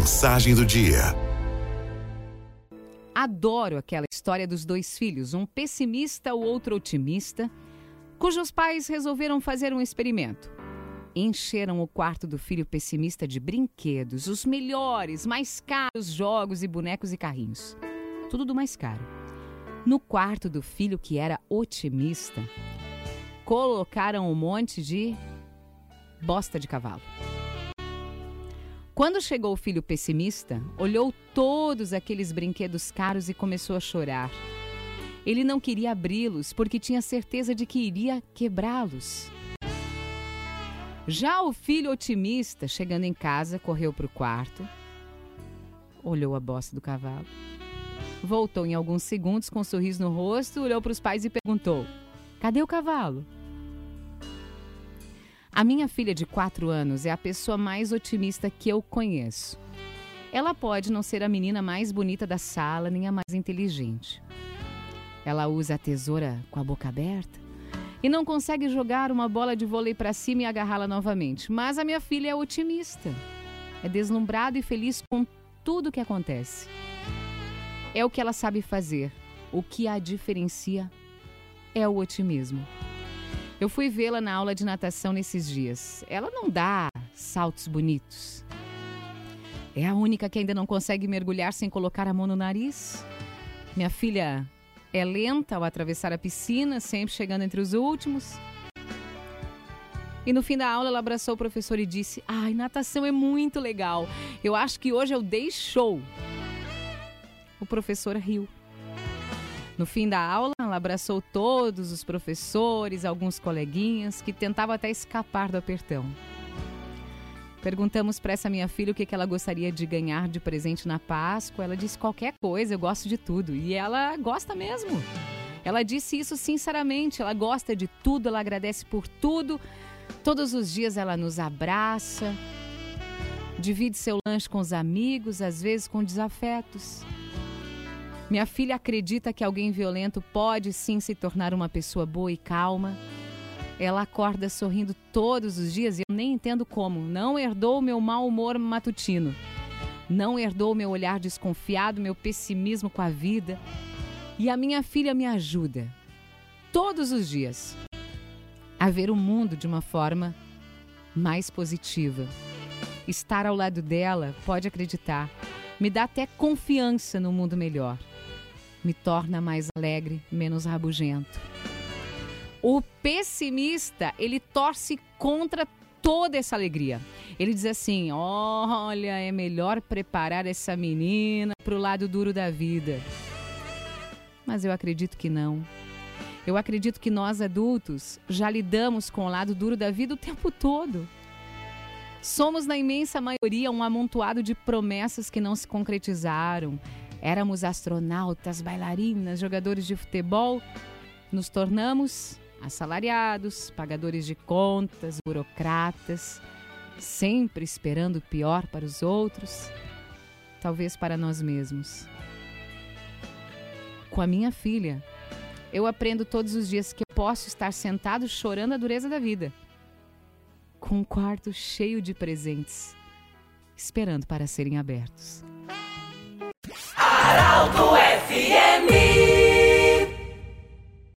Mensagem do dia. Adoro aquela história dos dois filhos, um pessimista, o outro otimista, cujos pais resolveram fazer um experimento. Encheram o quarto do filho pessimista de brinquedos, os melhores, mais caros jogos e bonecos e carrinhos. Tudo do mais caro. No quarto do filho que era otimista, colocaram um monte de bosta de cavalo. Quando chegou o filho pessimista, olhou todos aqueles brinquedos caros e começou a chorar. Ele não queria abri-los porque tinha certeza de que iria quebrá-los. Já o filho otimista, chegando em casa, correu para o quarto, olhou a bosta do cavalo, voltou em alguns segundos com um sorriso no rosto, olhou para os pais e perguntou: Cadê o cavalo? A minha filha de 4 anos é a pessoa mais otimista que eu conheço. Ela pode não ser a menina mais bonita da sala, nem a mais inteligente. Ela usa a tesoura com a boca aberta e não consegue jogar uma bola de vôlei para cima e agarrá-la novamente. Mas a minha filha é otimista. É deslumbrada e feliz com tudo que acontece. É o que ela sabe fazer. O que a diferencia é o otimismo. Eu fui vê-la na aula de natação nesses dias. Ela não dá saltos bonitos. É a única que ainda não consegue mergulhar sem colocar a mão no nariz. Minha filha é lenta ao atravessar a piscina, sempre chegando entre os últimos. E no fim da aula, ela abraçou o professor e disse: Ai, natação é muito legal. Eu acho que hoje eu dei show. O professor riu. No fim da aula, ela abraçou todos os professores, alguns coleguinhas que tentavam até escapar do apertão. Perguntamos para essa minha filha o que ela gostaria de ganhar de presente na Páscoa. Ela disse qualquer coisa, eu gosto de tudo. E ela gosta mesmo. Ela disse isso sinceramente, ela gosta de tudo, ela agradece por tudo. Todos os dias ela nos abraça, divide seu lanche com os amigos, às vezes com desafetos. Minha filha acredita que alguém violento pode sim se tornar uma pessoa boa e calma. Ela acorda sorrindo todos os dias e eu nem entendo como. Não herdou meu mau humor matutino. Não herdou meu olhar desconfiado, meu pessimismo com a vida. E a minha filha me ajuda, todos os dias, a ver o mundo de uma forma mais positiva. Estar ao lado dela, pode acreditar, me dá até confiança no mundo melhor me torna mais alegre, menos rabugento. O pessimista, ele torce contra toda essa alegria. Ele diz assim: olha, é melhor preparar essa menina para o lado duro da vida. Mas eu acredito que não. Eu acredito que nós adultos já lidamos com o lado duro da vida o tempo todo. Somos, na imensa maioria, um amontoado de promessas que não se concretizaram, Éramos astronautas, bailarinas, jogadores de futebol. Nos tornamos assalariados, pagadores de contas, burocratas, sempre esperando o pior para os outros, talvez para nós mesmos. Com a minha filha, eu aprendo todos os dias que eu posso estar sentado chorando a dureza da vida, com um quarto cheio de presentes, esperando para serem abertos. Arauto